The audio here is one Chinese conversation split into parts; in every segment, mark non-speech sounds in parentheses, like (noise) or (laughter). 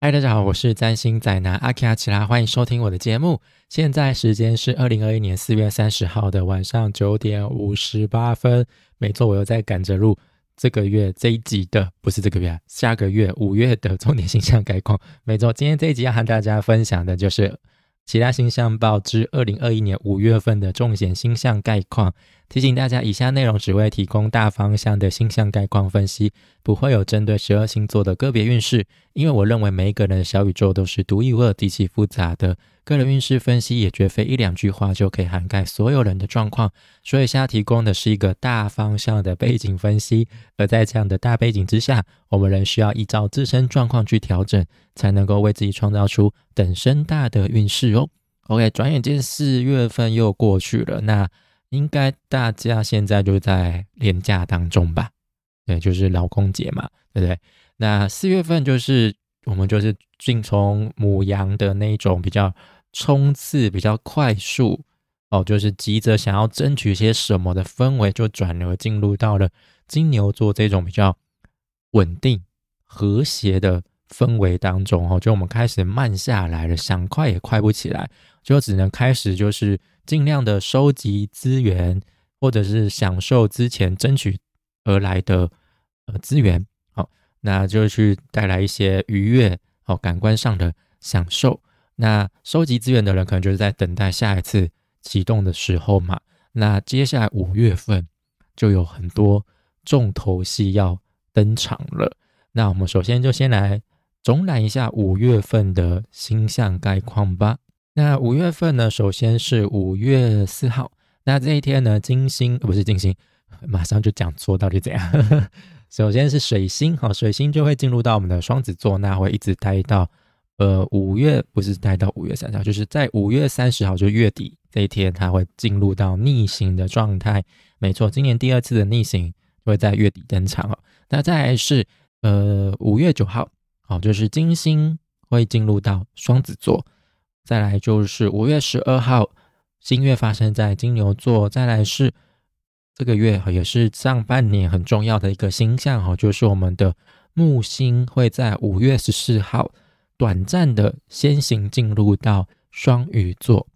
嗨，大家好，我是占星仔男阿奇阿奇拉，欢迎收听我的节目。现在时间是二零二一年四月三十号的晚上九点五十八分。没错，我又在赶着录这个月这一集的，不是这个月，下个月五月的重点星象概况。没错，今天这一集要和大家分享的就是其他星象报之二零二一年五月份的重点星象概况。提醒大家，以下内容只会提供大方向的星象概况分析，不会有针对十二星座的个别运势。因为我认为每一个人的小宇宙都是独一无二、极其复杂的，个人运势分析也绝非一两句话就可以涵盖所有人的状况。所以，现在提供的是一个大方向的背景分析。而在这样的大背景之下，我们仍需要依照自身状况去调整，才能够为自己创造出等身大的运势哦。OK，转眼间四月份又过去了，那。应该大家现在就在廉假当中吧？对，就是劳工节嘛，对不对？那四月份就是我们就是进从母羊的那种比较冲刺、比较快速哦，就是急着想要争取些什么的氛围，就转而进入到了金牛座这种比较稳定、和谐的氛围当中哦。就我们开始慢下来了，想快也快不起来，就只能开始就是。尽量的收集资源，或者是享受之前争取而来的呃资源，好，那就去带来一些愉悦，哦，感官上的享受。那收集资源的人可能就是在等待下一次启动的时候嘛。那接下来五月份就有很多重头戏要登场了。那我们首先就先来总览一下五月份的星象概况吧。那五月份呢？首先是五月四号，那这一天呢，金星不是金星，马上就讲错，到底怎样？(laughs) 首先是水星，好，水星就会进入到我们的双子座，那会一直待到呃五月，不是待到五月三十号，就是在五月三十号，就月底这一天，它会进入到逆行的状态。没错，今年第二次的逆行会在月底登场哦。那再来是呃五月九号，好，就是金星会进入到双子座。再来就是五月十二号，新月发生在金牛座。再来是这个月也是上半年很重要的一个星象哈，就是我们的木星会在五月十四号短暂的先行进入到双鱼座。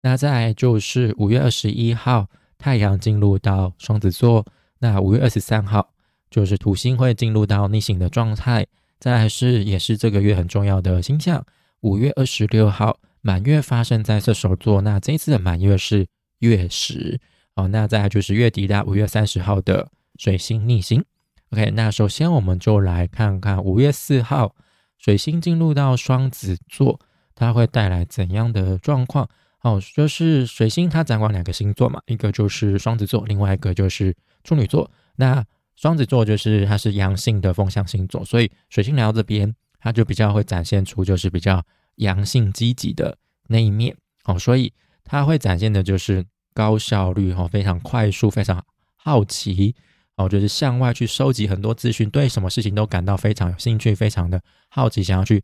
那再来就是五月二十一号，太阳进入到双子座。那五月二十三号就是土星会进入到逆行的状态。再来是也是这个月很重要的星象，五月二十六号。满月发生在射手座，那这一次的满月是月食哦。那再来就是月底的五月三十号的水星逆行。OK，那首先我们就来看看五月四号水星进入到双子座，它会带来怎样的状况？哦，就是水星它掌管两个星座嘛，一个就是双子座，另外一个就是处女座。那双子座就是它是阳性的风象星座，所以水星来到这边，它就比较会展现出就是比较。阳性积极的那一面，哦，所以它会展现的就是高效率，哈，非常快速，非常好奇，哦，就是向外去收集很多资讯，对什么事情都感到非常有兴趣，非常的好奇，想要去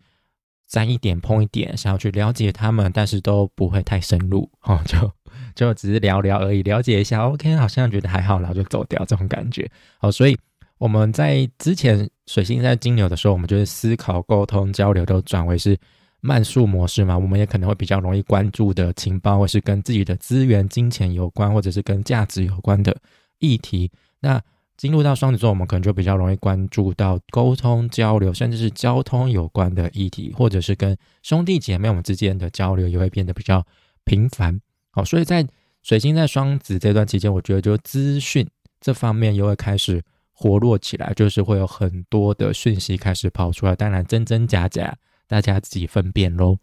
沾一点碰一点，想要去了解他们，但是都不会太深入，(laughs) 哦，就就只是聊聊而已，了解一下，OK，好像觉得还好，然后就走掉这种感觉，哦，所以我们在之前水星在金牛的时候，我们就是思考、沟通、交流都转为是。慢速模式嘛，我们也可能会比较容易关注的情报，或是跟自己的资源、金钱有关，或者是跟价值有关的议题。那进入到双子座，我们可能就比较容易关注到沟通、交流，甚至是交通有关的议题，或者是跟兄弟姐妹我们之间的交流也会变得比较频繁。好，所以在水星在双子这段期间，我觉得就资讯这方面又会开始活络起来，就是会有很多的讯息开始跑出来，当然真真假假。大家自己分辨喽。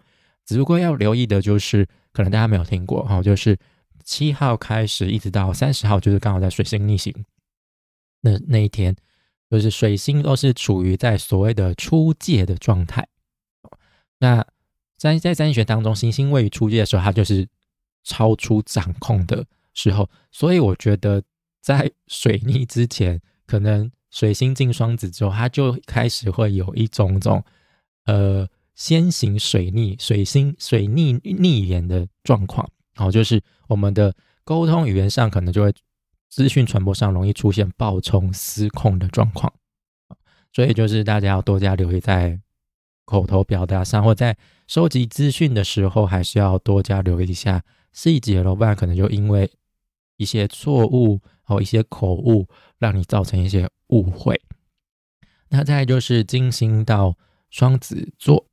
只不过要留意的就是，可能大家没有听过哈，就是七号开始一直到三十号，就是刚好在水星逆行那那一天，就是水星都是处于在所谓的出界的状态。那在在占星学当中，星星位于出界的时候，它就是超出掌控的时候。所以我觉得，在水逆之前，可能水星进双子之后，它就开始会有一种种。呃，先行水逆、水星水逆逆言的状况，好，就是我们的沟通语言上可能就会资讯传播上容易出现爆冲失控的状况，所以就是大家要多加留意在口头表达上，或在收集资讯的时候，还是要多加留意一下细节咯，不然可能就因为一些错误哦一些口误，让你造成一些误会。那再就是金星到双子座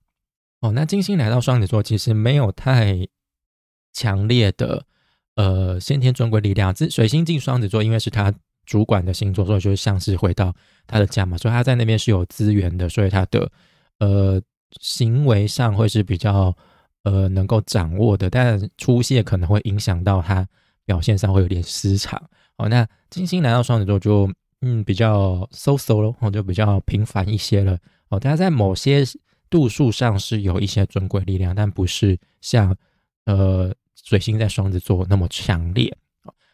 哦，那金星来到双子座，其实没有太强烈的呃先天尊贵力量。这水星进双子座，因为是他主管的星座，所以就像是回到他的家嘛，所以他在那边是有资源的，所以他的呃行为上会是比较呃能够掌握的，但出现可能会影响到他表现上会有点失常。哦，那金星来到双子座就。嗯，比较 so so 咯，哦，就比较平凡一些了哦。它在某些度数上是有一些尊贵力量，但不是像呃水星在双子座那么强烈。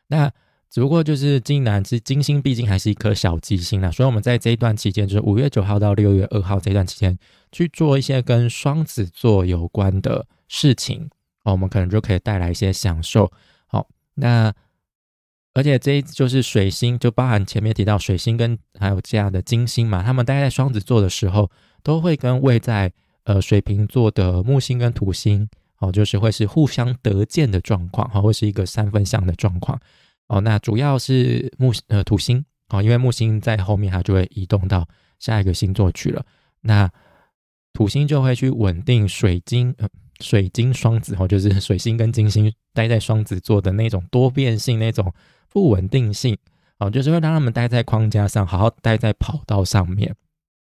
那只不过就是金南之金星，毕竟还是一颗小吉星啦，所以我们在这一段期间，就是五月九号到六月二号这段期间，去做一些跟双子座有关的事情，哦，我们可能就可以带来一些享受。好，那。而且这就是水星，就包含前面提到水星跟还有这样的金星嘛，他们待在双子座的时候，都会跟位在呃水瓶座的木星跟土星，哦，就是会是互相得见的状况，哈，会是一个三分相的状况，哦，那主要是木呃土星，哦，因为木星在后面它就会移动到下一个星座去了，那土星就会去稳定水晶，水晶双子，哦，就是水星跟金星待在双子座的那种多变性那种。不稳定性，哦，就是会让他们待在框架上，好好待在跑道上面，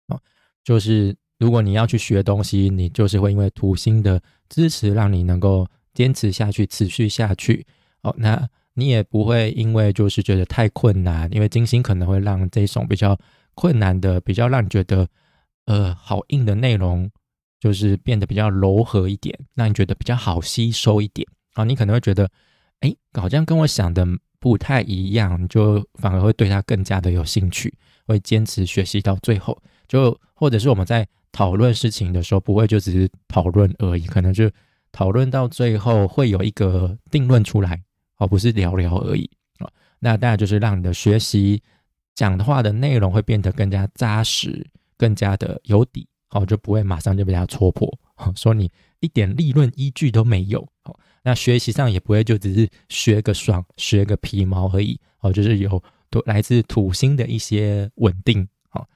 哦，就是如果你要去学东西，你就是会因为土星的支持，让你能够坚持下去，持续下去，哦，那你也不会因为就是觉得太困难，因为金星可能会让这种比较困难的、比较让你觉得呃好硬的内容，就是变得比较柔和一点，让你觉得比较好吸收一点，啊，你可能会觉得，哎，好像跟我想的。不太一样，就反而会对他更加的有兴趣，会坚持学习到最后。就或者是我们在讨论事情的时候，不会就只是讨论而已，可能就讨论到最后会有一个定论出来，而不是聊聊而已啊。那当然就是让你的学习讲的话的内容会变得更加扎实，更加的有底，好就不会马上就被他戳破，说你一点立论依据都没有，好。那学习上也不会就只是学个爽、学个皮毛而已哦，就是有都来自土星的一些稳定哦。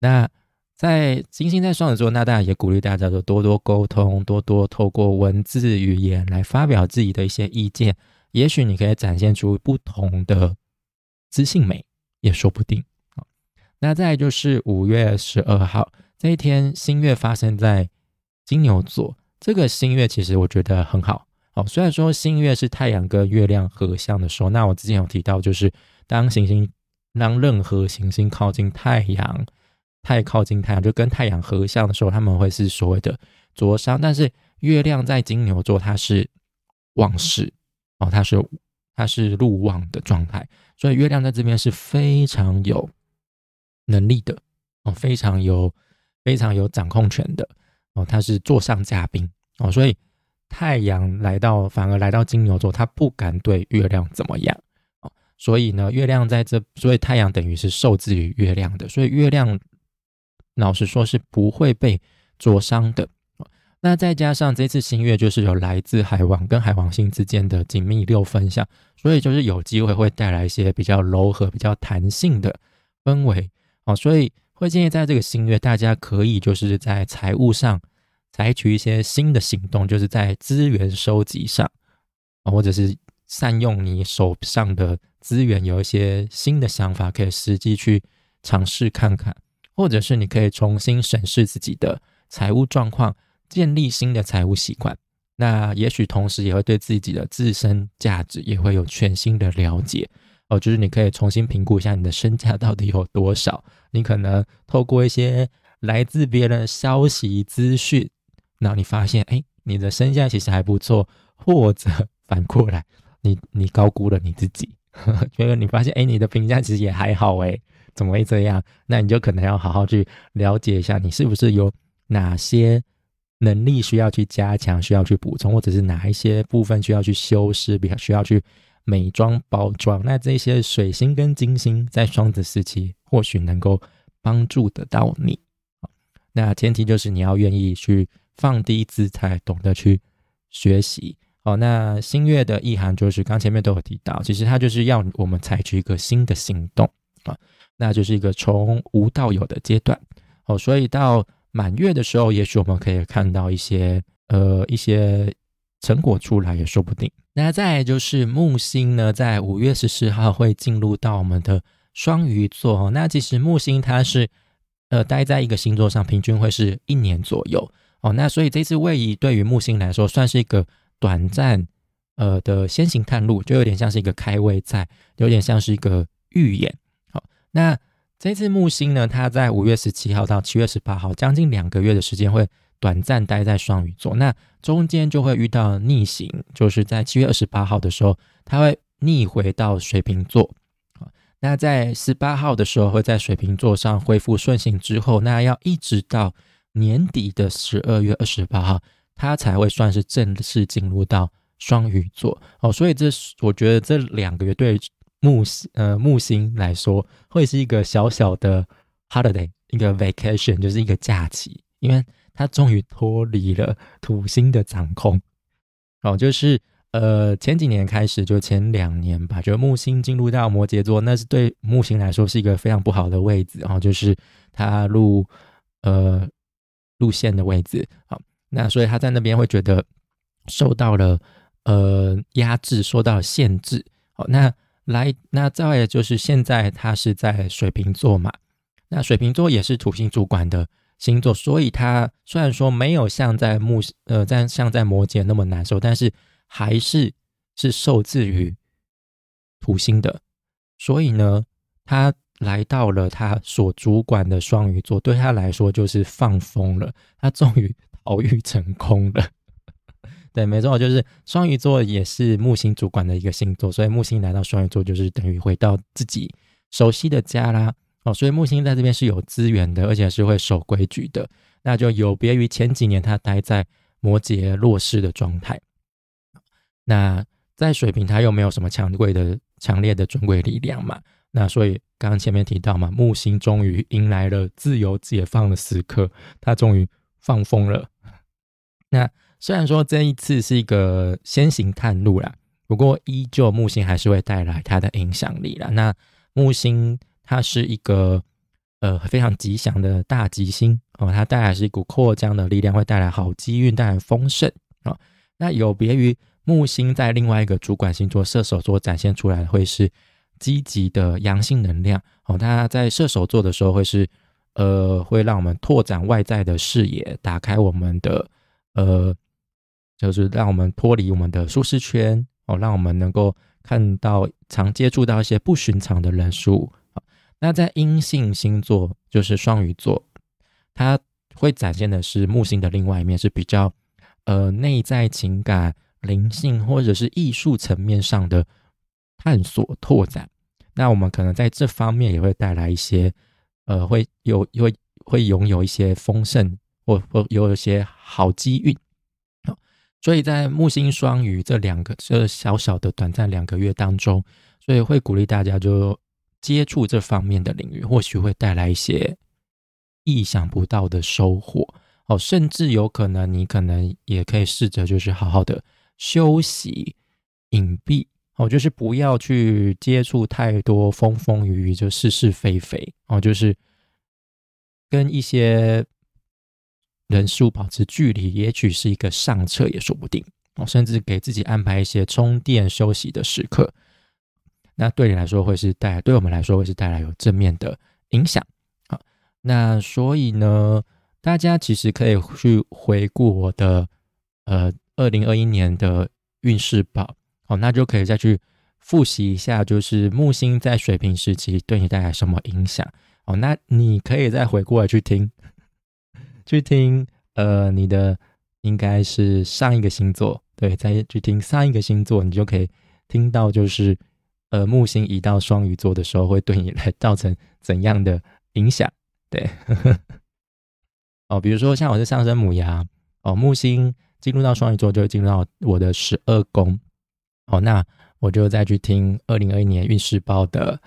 那在金星在双子座，那当然也鼓励大家说多多沟通，多多透过文字语言来发表自己的一些意见，也许你可以展现出不同的知性美，也说不定啊。那再就是五月十二号这一天，新月发生在金牛座，这个新月其实我觉得很好。哦，虽然说新月是太阳跟月亮合相的时候，那我之前有提到，就是当行星让任何行星靠近太阳，太靠近太阳就跟太阳合相的时候，他们会是所谓的灼伤。但是月亮在金牛座，它是旺势哦，它是它是入旺的状态，所以月亮在这边是非常有能力的哦，非常有非常有掌控权的哦，他是座上嘉宾哦，所以。太阳来到，反而来到金牛座，他不敢对月亮怎么样哦，所以呢，月亮在这，所以太阳等于是受制于月亮的，所以月亮老实说是不会被灼伤的。那再加上这次新月就是有来自海王跟海王星之间的紧密六分相，所以就是有机会会带来一些比较柔和、比较弹性的氛围哦，所以会建议在这个新月，大家可以就是在财务上。采取一些新的行动，就是在资源收集上啊，或者是善用你手上的资源，有一些新的想法可以实际去尝试看看，或者是你可以重新审视自己的财务状况，建立新的财务习惯。那也许同时也会对自己的自身价值也会有全新的了解哦，就是你可以重新评估一下你的身价到底有多少，你可能透过一些来自别人的消息资讯。然后你发现，哎，你的身价其实还不错，或者反过来，你你高估了你自己，觉 (laughs) 得你发现，哎，你的评价其实也还好，哎，怎么会这样？那你就可能要好好去了解一下，你是不是有哪些能力需要去加强，需要去补充，或者是哪一些部分需要去修饰，比较需要去美妆包装。那这些水星跟金星在双子时期，或许能够帮助得到你。那前提就是你要愿意去放低姿态，懂得去学习。哦，那新月的意涵就是刚前面都有提到，其实它就是要我们采取一个新的行动啊，那就是一个从无到有的阶段。哦，所以到满月的时候，也许我们可以看到一些呃一些成果出来，也说不定。那再就是木星呢，在五月十四号会进入到我们的双鱼座哦。那其实木星它是呃待在一个星座上，平均会是一年左右。哦，那所以这次位移对于木星来说，算是一个。短暂呃的先行探路，就有点像是一个开胃菜，有点像是一个预演。好，那这次木星呢，它在五月十七号到七月十八号，将近两个月的时间会短暂待在双鱼座，那中间就会遇到逆行，就是在七月二十八号的时候，它会逆回到水瓶座。那在十八号的时候会在水瓶座上恢复顺行之后，那要一直到年底的十二月二十八号。它才会算是正式进入到双鱼座哦，所以这我觉得这两个月对木星呃木星来说会是一个小小的 holiday，一个 vacation，就是一个假期，因为它终于脱离了土星的掌控哦，就是呃前几年开始就前两年吧，就木星进入到摩羯座，那是对木星来说是一个非常不好的位置，然后就是它路呃路线的位置好。那所以他在那边会觉得受到了呃压制，受到了限制。好，那来那再就是现在他是在水瓶座嘛，那水瓶座也是土星主管的星座，所以他虽然说没有像在木呃在像在摩羯那么难受，但是还是是受制于土星的。所以呢，他来到了他所主管的双鱼座，对他来说就是放风了，他终于。偶遇成功了，(laughs) 对，没错，就是双鱼座也是木星主管的一个星座，所以木星来到双鱼座就是等于回到自己熟悉的家啦。哦，所以木星在这边是有资源的，而且是会守规矩的，那就有别于前几年他待在摩羯弱势的状态。那在水瓶，他又没有什么强贵的、强烈的尊贵力量嘛？那所以刚刚前面提到嘛，木星终于迎来了自由解放的时刻，他终于放风了。(laughs) 那虽然说这一次是一个先行探路啦，不过依旧木星还是会带来它的影响力啦。那木星它是一个呃非常吉祥的大吉星哦，它带来是一股扩张的力量，会带来好机运，带来丰盛啊。那有别于木星在另外一个主管星座射手座展现出来的会是积极的阳性能量哦，它在射手座的时候会是呃会让我们拓展外在的视野，打开我们的。呃，就是让我们脱离我们的舒适圈哦，让我们能够看到、常接触到一些不寻常的人数啊。那在阴性星座，就是双鱼座，它会展现的是木星的另外一面，是比较呃内在情感、灵性或者是艺术层面上的探索拓展。那我们可能在这方面也会带来一些呃，会有会会拥有一些丰盛。或或有一些好机遇，所以在木星双鱼这两个这小小的短暂两个月当中，所以会鼓励大家就接触这方面的领域，或许会带来一些意想不到的收获哦，甚至有可能你可能也可以试着就是好好的休息隐蔽哦，就是不要去接触太多风风雨雨，就是是非非哦，就是跟一些。人事物保持距离，也许是一个上策，也说不定哦。甚至给自己安排一些充电休息的时刻，那对你来说会是带，对我们来说会是带来有正面的影响啊。那所以呢，大家其实可以去回顾我的呃二零二一年的运势报哦，那就可以再去复习一下，就是木星在水平时期对你带来什么影响哦。那你可以再回过来去听。去听，呃，你的应该是上一个星座，对，再去听上一个星座，你就可以听到，就是呃，木星移到双鱼座的时候，会对你来造成怎样的影响？对，(laughs) 哦，比如说像我是上升母羊，哦，木星进入到双鱼座，就进入到我的十二宫，哦，那我就再去听二零二一年运势报的，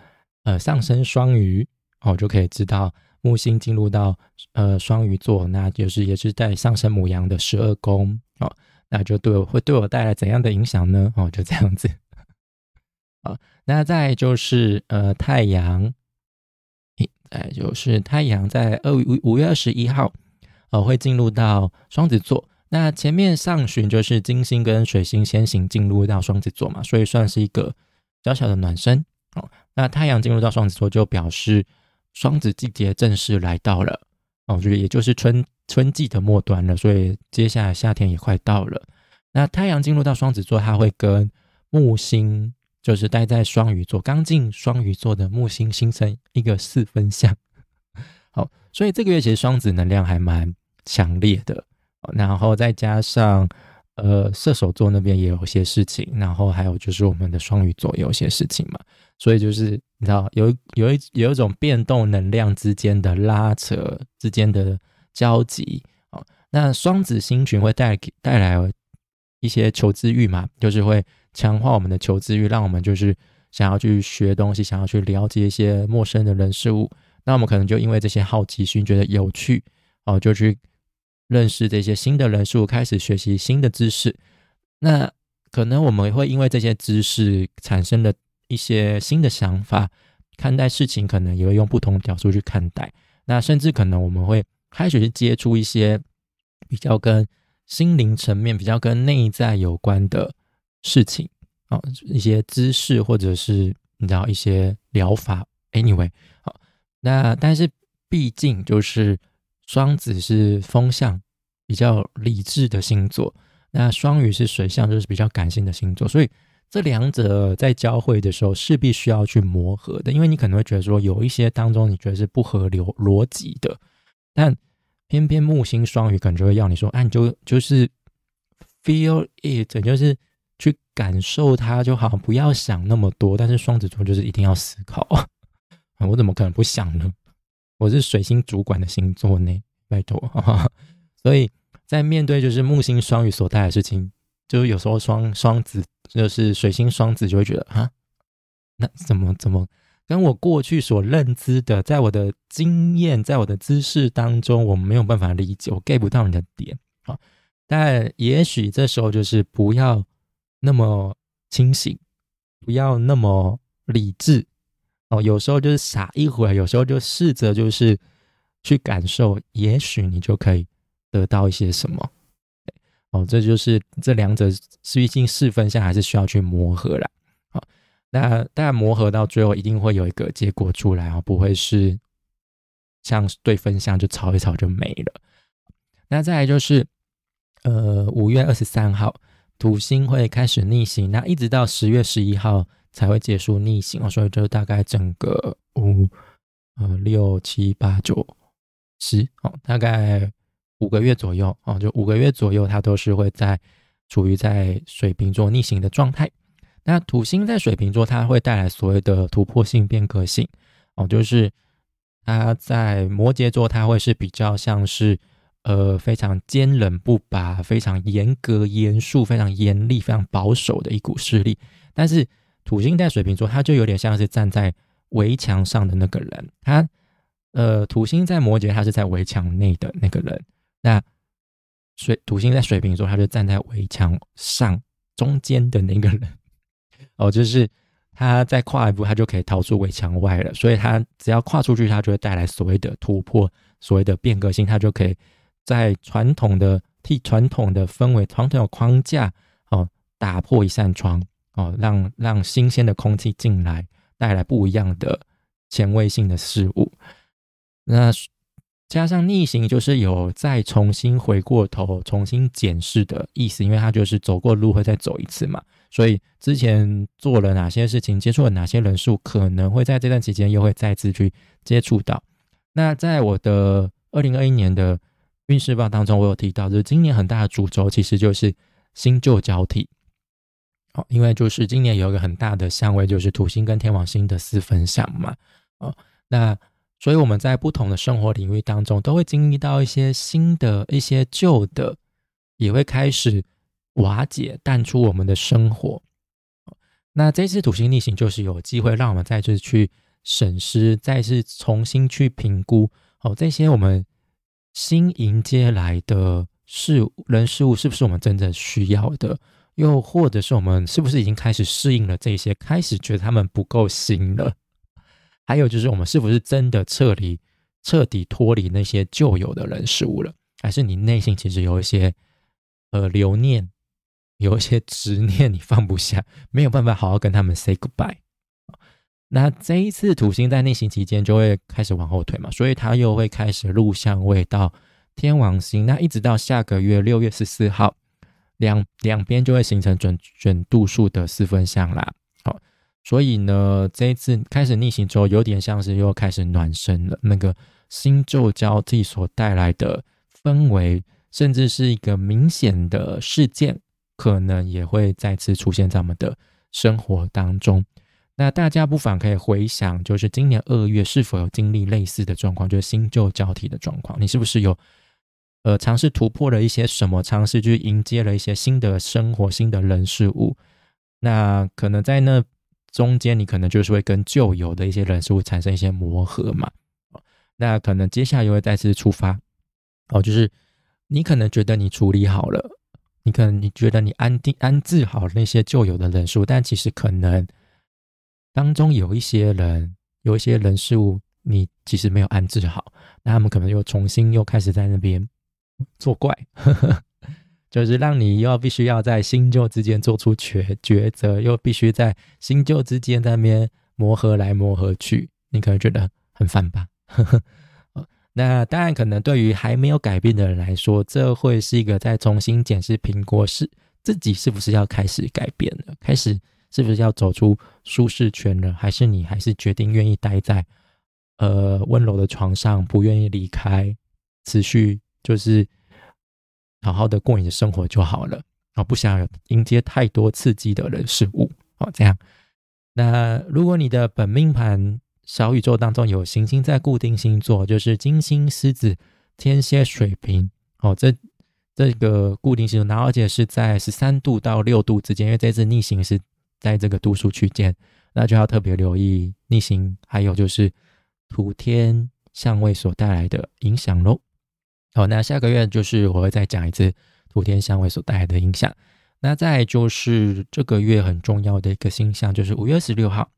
呃，上升双鱼，哦，就可以知道。木星进入到呃双鱼座，那就是也是在上升母羊的十二宫哦，那就对我会对我带来怎样的影响呢？哦，就这样子。好，(laughs) 那再就是呃太阳，再就是太阳在二五五月二十一号，呃会进入到双子座。那前面上旬就是金星跟水星先行进入到双子座嘛，所以算是一个小小的暖身。哦，那太阳进入到双子座就表示双子季节正式来到了。哦，就是也就是春春季的末端了，所以接下来夏天也快到了。那太阳进入到双子座，它会跟木星。就是待在双鱼座，刚进双鱼座的木星形成一个四分相，好，所以这个月其实双子能量还蛮强烈的，然后再加上呃射手座那边也有些事情，然后还有就是我们的双鱼座也有些事情嘛，所以就是你知道有有一有一种变动能量之间的拉扯之间的交集啊，那双子星群会带带来一些求知欲嘛，就是会。强化我们的求知欲，让我们就是想要去学东西，想要去了解一些陌生的人事物。那我们可能就因为这些好奇心，觉得有趣哦，就去认识这些新的人数，开始学习新的知识。那可能我们会因为这些知识产生了一些新的想法，看待事情可能也会用不同的角度去看待。那甚至可能我们会开始去接触一些比较跟心灵层面、比较跟内在有关的。事情啊，一些知识或者是你知道一些疗法，anyway，好，那但是毕竟就是双子是风象，比较理智的星座，那双鱼是水象，就是比较感性的星座，所以这两者在交汇的时候势必需要去磨合的，因为你可能会觉得说有一些当中你觉得是不合流逻辑的，但偏偏木星双鱼可能就会要你说，哎，你就就是 feel it，就是。去感受它就好，不要想那么多。但是双子座就是一定要思考！(laughs) 我怎么可能不想呢？我是水星主管的星座呢，拜托。所以在面对就是木星双鱼所带来的事情，就是有时候双双子就是水星双子就会觉得啊，那怎么怎么跟我过去所认知的，在我的经验，在我的知识当中，我没有办法理解，我 get 不到你的点啊。但也许这时候就是不要。那么清醒，不要那么理智哦。有时候就是傻一会儿，有时候就试着就是去感受，也许你就可以得到一些什么。哦，这就是这两者毕竟四分项还是需要去磨合啦。好，那当然磨合到最后一定会有一个结果出来啊，不会是像对分项就吵一吵就没了。那再来就是呃五月二十三号。土星会开始逆行，那一直到十月十一号才会结束逆行哦，所以就大概整个五呃六七八九十哦，大概五个月左右哦，就五个月左右，它都是会在处于在水瓶座逆行的状态。那土星在水瓶座，它会带来所谓的突破性变革性哦，就是它在摩羯座，它会是比较像是。呃，非常坚韧不拔，非常严格、严肃、非常严厉、非常保守的一股势力。但是土星在水瓶座，他就有点像是站在围墙上的那个人。他呃，土星在摩羯，他是在围墙内的那个人。那水土星在水瓶座，他就站在围墙上中间的那个人。(laughs) 哦，就是他再跨一步，他就可以逃出围墙外了。所以他只要跨出去，他就会带来所谓的突破，所谓的变革性，他就可以。在传统的替传统的氛围、传统的框架哦，打破一扇窗哦，让让新鲜的空气进来，带来不一样的前卫性的事物。那加上逆行，就是有再重新回过头、重新检视的意思，因为它就是走过路会再走一次嘛。所以之前做了哪些事情，接触了哪些人数，可能会在这段期间又会再次去接触到。那在我的二零二一年的。运势报当中，我有提到，就是今年很大的主轴其实就是新旧交替。哦，因为就是今年有一个很大的相位，就是土星跟天王星的四分相嘛。哦，那所以我们在不同的生活领域当中，都会经历到一些新的一些旧的，也会开始瓦解淡出我们的生活。那这次土星逆行，就是有机会让我们再次去审视，再次重新去评估。哦，这些我们新迎接来的事物人事物，是不是我们真正需要的？又或者是我们是不是已经开始适应了这些，开始觉得他们不够新了？还有就是，我们是不是真的彻底彻底脱离那些旧有的人事物了？还是你内心其实有一些呃留念，有一些执念，你放不下，没有办法好好跟他们 say goodbye？那这一次土星在逆行期间就会开始往后退嘛，所以它又会开始入相位到天王星，那一直到下个月六月十四号。两两边就会形成准准度数的四分相啦，好，所以呢，这一次开始逆行之后，有点像是又开始暖身了。那个新旧交替所带来的氛围，甚至是一个明显的事件，可能也会再次出现在我们的生活当中。那大家不妨可以回想，就是今年二月是否有经历类似的状况，就是新旧交替的状况，你是不是有？呃，尝试突破了一些什么？尝试去迎接了一些新的生活、新的人事物。那可能在那中间，你可能就是会跟旧有的一些人事物产生一些磨合嘛。那可能接下来又会再次出发。哦，就是你可能觉得你处理好了，你可能你觉得你安定安置好那些旧有的人数，但其实可能当中有一些人、有一些人事物，你其实没有安置好，那他们可能又重新又开始在那边。作怪，(laughs) 就是让你又必须要在新旧之间做出抉抉择，又必须在新旧之间那边磨合来磨合去，你可能觉得很烦吧？(laughs) 那当然，可能对于还没有改变的人来说，这会是一个在重新检视苹果是自己是不是要开始改变了，开始是不是要走出舒适圈了，还是你还是决定愿意待在呃温柔的床上，不愿意离开，持续。就是好好的过你的生活就好了啊，不想迎接太多刺激的人事物哦。这样，那如果你的本命盘小宇宙当中有行星在固定星座，就是金星、狮子、天蝎、水瓶哦，这这个固定星座，然后而且是在十三度到六度之间，因为这次逆行是在这个度数区间，那就要特别留意逆行，还有就是土天相位所带来的影响喽。好，那下个月就是我会再讲一次土天相位所带来的影响。那再就是这个月很重要的一个星象，就是五月十六号，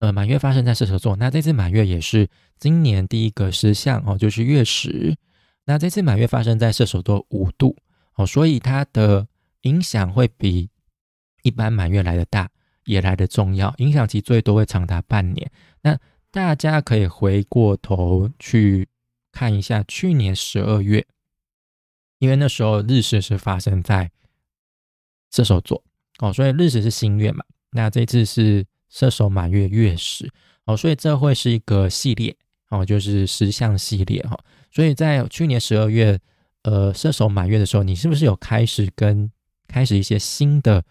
呃，满月发生在射手座。那这次满月也是今年第一个石象哦，就是月食。那这次满月发生在射手座五度哦，所以它的影响会比一般满月来的大，也来的重要，影响期最多会长达半年。那大家可以回过头去。看一下去年十二月，因为那时候日食是发生在射手座哦，所以日食是新月嘛。那这次是射手满月月食哦，所以这会是一个系列哦，就是十项系列哈。所以在去年十二月，呃，射手满月的时候，你是不是有开始跟开始一些新的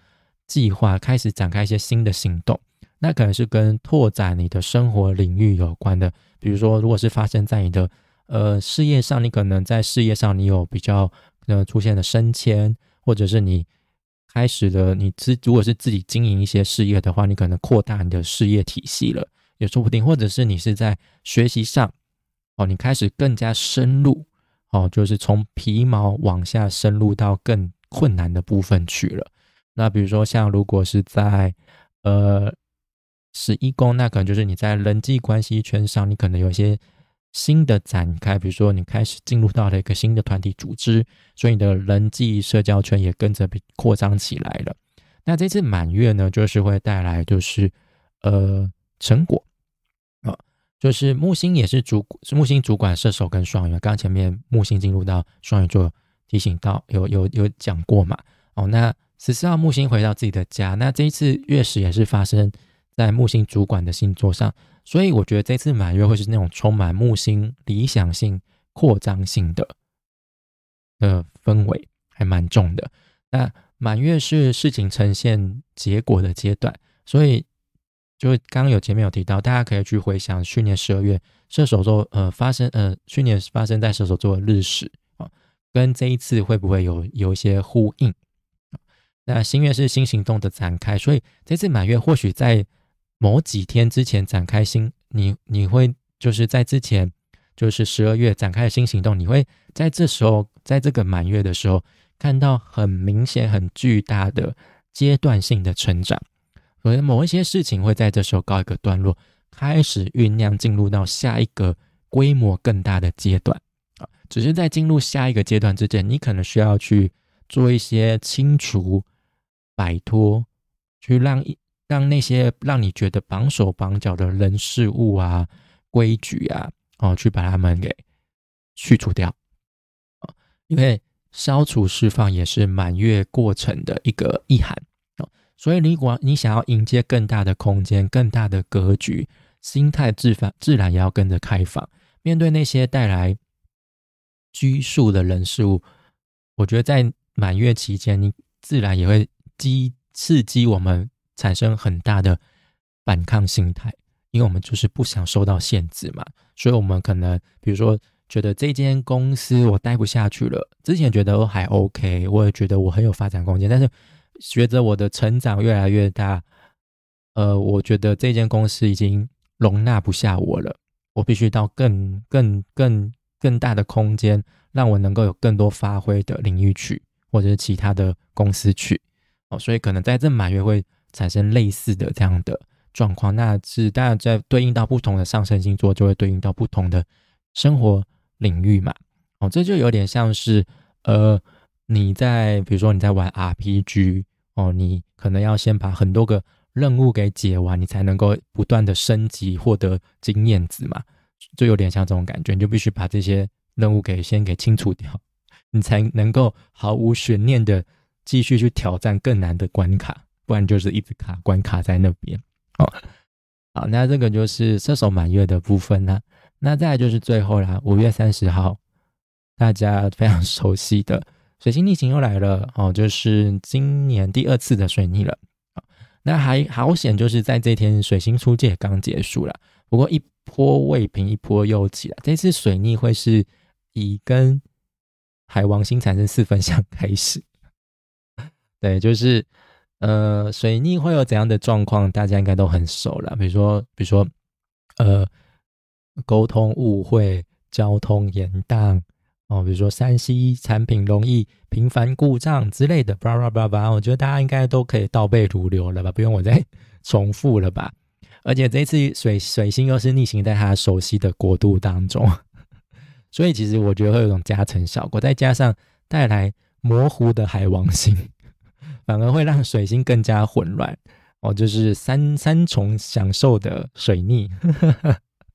计划，开始展开一些新的行动？那可能是跟拓展你的生活领域有关的，比如说，如果是发生在你的呃，事业上你可能在事业上你有比较呃出现的升迁，或者是你开始的你自如果是自己经营一些事业的话，你可能扩大你的事业体系了，也说不定。或者是你是在学习上哦，你开始更加深入哦，就是从皮毛往下深入到更困难的部分去了。那比如说像如果是在呃十一宫，那可能就是你在人际关系圈上，你可能有一些。新的展开，比如说你开始进入到了一个新的团体组织，所以你的人际社交圈也跟着扩张起来了。那这次满月呢，就是会带来就是呃成果啊，就是木星也是主木星主管射手跟双鱼，刚刚前面木星进入到双鱼座，提醒到有有有讲过嘛？哦，那十四号木星回到自己的家，那这一次月食也是发生在木星主管的星座上。所以我觉得这次满月会是那种充满木星理想性、扩张性的的氛围，还蛮重的。那满月是事情呈现结果的阶段，所以就刚刚有前面有提到，大家可以去回想去年十二月射手座呃发生呃去年发生在射手座的日食啊，跟这一次会不会有有一些呼应？那新月是新行动的展开，所以这次满月或许在。某几天之前展开新，你你会就是在之前就是十二月展开的新行动，你会在这时候，在这个满月的时候，看到很明显、很巨大的阶段性的成长。可能某一些事情会在这时候告一个段落，开始酝酿进入到下一个规模更大的阶段啊。只是在进入下一个阶段之前，你可能需要去做一些清除、摆脱，去让一让那些让你觉得绑手绑脚的人事物啊、规矩啊。哦，去把它们给去除掉啊！因为消除释放也是满月过程的一个意涵哦。所以，如果你想要迎接更大的空间、更大的格局，心态自发自然也要跟着开放。面对那些带来拘束的人事物，我觉得在满月期间，你自然也会激刺激我们产生很大的反抗心态。因为我们就是不想受到限制嘛，所以我们可能比如说觉得这间公司我待不下去了，之前觉得还 OK，我也觉得我很有发展空间，但是随着我的成长越来越大，呃，我觉得这间公司已经容纳不下我了，我必须到更更更更大的空间，让我能够有更多发挥的领域去，或者是其他的公司去，哦，所以可能在这满月会产生类似的这样的。状况，那是当然在对应到不同的上升星座，就会对应到不同的生活领域嘛。哦，这就有点像是，呃，你在比如说你在玩 RPG 哦，你可能要先把很多个任务给解完，你才能够不断的升级，获得经验值嘛。就有点像这种感觉，你就必须把这些任务给先给清除掉，你才能够毫无悬念的继续去挑战更难的关卡，不然就是一直卡关卡在那边。哦，好，那这个就是射手满月的部分呢。那再来就是最后啦，五月三十号，大家非常熟悉的水星逆行又来了哦，就是今年第二次的水逆了。那还好险，就是在这天水星出界刚结束了，不过一波未平一波又起了。这次水逆会是以跟海王星产生四分相开始，对，就是。呃，水逆会有怎样的状况？大家应该都很熟了。比如说，比如说，呃，沟通误会、交通延宕哦，比如说山西产品容易频繁故障之类的，叭叭叭叭。我觉得大家应该都可以倒背如流了吧？不用我再 (laughs) 重复了吧？而且这次水水星又是逆行在他熟悉的国度当中，(laughs) 所以其实我觉得会有种加成效果，再加上带来模糊的海王星。反而会让水星更加混乱哦，就是三三重享受的水逆，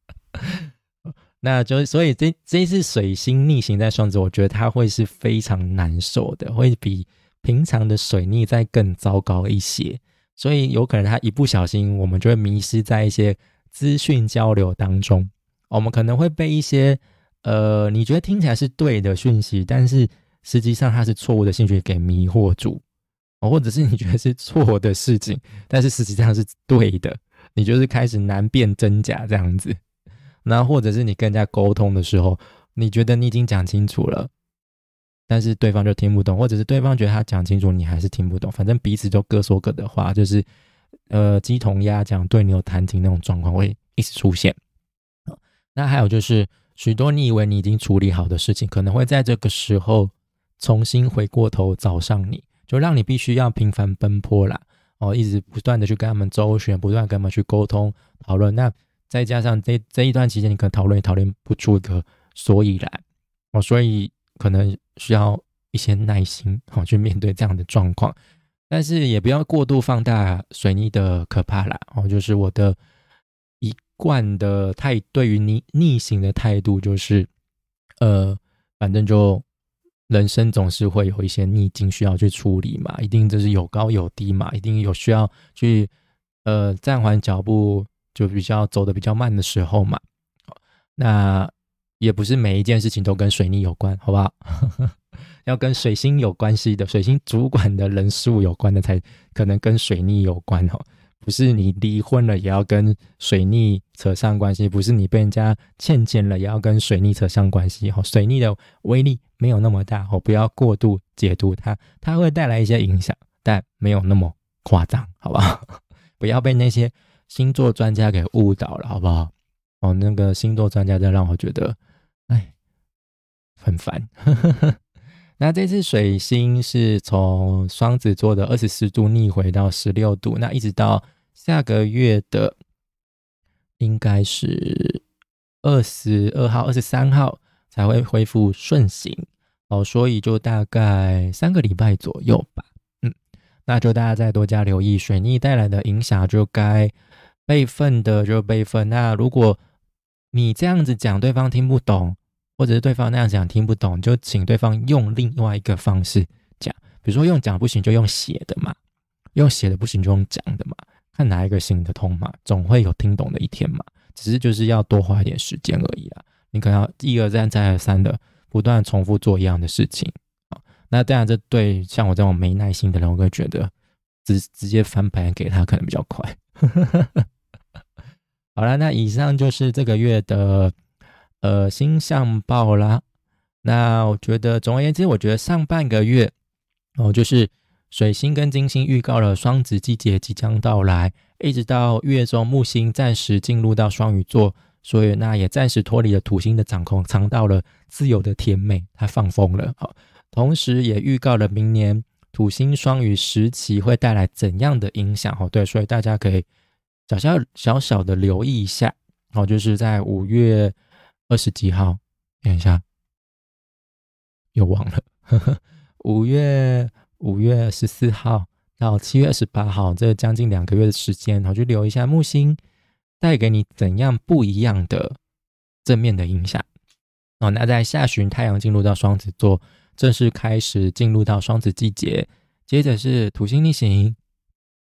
(laughs) 那就所以这这一次水星逆行在双子，我觉得它会是非常难受的，会比平常的水逆再更糟糕一些。所以有可能它一不小心，我们就会迷失在一些资讯交流当中，我们可能会被一些呃你觉得听起来是对的讯息，但是实际上它是错误的信息给迷惑住。或者是你觉得是错的事情，但是实际上是对的，你就是开始难辨真假这样子。那或者是你跟人家沟通的时候，你觉得你已经讲清楚了，但是对方就听不懂，或者是对方觉得他讲清楚，你还是听不懂，反正彼此就各说各的话，就是呃鸡同鸭讲、对牛弹琴那种状况会一直出现。那还有就是许多你以为你已经处理好的事情，可能会在这个时候重新回过头找上你。就让你必须要频繁奔波啦，哦，一直不断的去跟他们周旋，不断跟他们去沟通讨论。那再加上这这一段期间，你可能讨论也讨论不出一个所以然，哦，所以可能需要一些耐心，哦，去面对这样的状况。但是也不要过度放大水逆的可怕啦，哦，就是我的一贯的态对于逆逆行的态度就是，呃，反正就。人生总是会有一些逆境需要去处理嘛，一定就是有高有低嘛，一定有需要去呃暂缓脚步，就比较走的比较慢的时候嘛。那也不是每一件事情都跟水逆有关，好不好？(laughs) 要跟水星有关系的，水星主管的人事物有关的，才可能跟水逆有关哦。不是你离婚了也要跟水逆扯上关系，不是你被人家欠钱了也要跟水逆扯上关系。哈，水逆的威力没有那么大，哦，不要过度解读它，它会带来一些影响，但没有那么夸张，好不好？(laughs) 不要被那些星座专家给误导了，好不好？哦，那个星座专家在让我觉得哎很烦。呵呵呵那这次水星是从双子座的二十四度逆回到十六度，那一直到下个月的应该是二十二号、二十三号才会恢复顺行哦，所以就大概三个礼拜左右吧。嗯，那就大家再多加留意水逆带来的影响，就该备份的就备份。那如果你这样子讲，对方听不懂。或者是对方那样讲听不懂，就请对方用另外一个方式讲，比如说用讲不行就用写的嘛，用写的不行就用讲的嘛，看哪一个行得通嘛，总会有听懂的一天嘛，只是就是要多花一点时间而已啦。你可能要一而再再而三的不断重复做一样的事情，那当然这对像我这种没耐心的人，我会觉得直直接翻牌给他可能比较快。(laughs) 好了，那以上就是这个月的。呃，星象报啦。那我觉得，总而言之，我觉得上半个月哦，就是水星跟金星预告了双子季节即将到来，一直到月中木星暂时进入到双鱼座，所以那也暂时脱离了土星的掌控，尝到了自由的甜美，它放风了。好，同时也预告了明年土星双鱼时期会带来怎样的影响。哦，对，所以大家可以小小小小的留意一下。哦，就是在五月。二十几号，等一下，又忘了。五月五月十四号到七月二十八号，这将近两个月的时间，我去留一下木星带给你怎样不一样的正面的影响。哦，那在下旬，太阳进入到双子座，正式开始进入到双子季节。接着是土星逆行，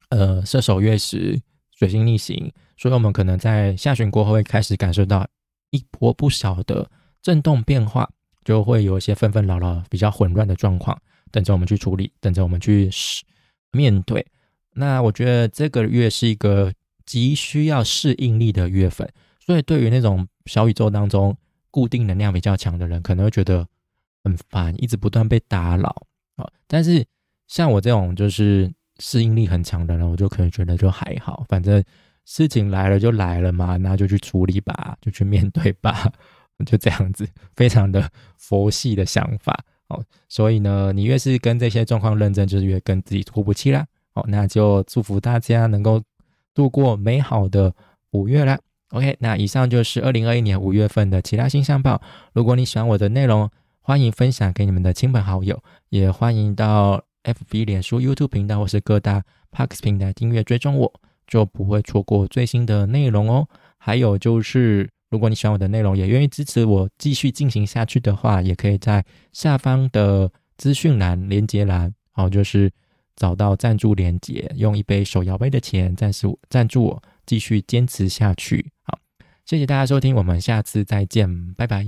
呃，射手月食，水星逆行，所以我们可能在下旬过后会开始感受到。一波不小的震动变化，就会有一些纷纷扰扰、比较混乱的状况，等着我们去处理，等着我们去面对。那我觉得这个月是一个急需要适应力的月份，所以对于那种小宇宙当中固定能量比较强的人，可能会觉得很烦，一直不断被打扰啊。但是像我这种就是适应力很强的人，我就可能觉得就还好，反正。事情来了就来了嘛，那就去处理吧，就去面对吧，(laughs) 就这样子，非常的佛系的想法哦。所以呢，你越是跟这些状况认真，就是越跟自己过不去啦。哦，那就祝福大家能够度过美好的五月啦。OK，那以上就是二零二一年五月份的其他星象报。如果你喜欢我的内容，欢迎分享给你们的亲朋好友，也欢迎到 FB、脸书、YouTube 频道或是各大 Parks 平台订阅追踪我。就不会错过最新的内容哦。还有就是，如果你喜欢我的内容，也愿意支持我继续进行下去的话，也可以在下方的资讯栏连接栏，好，就是找到赞助连接，用一杯手摇杯的钱暂时赞助我，继续坚持下去。好，谢谢大家收听，我们下次再见，拜拜。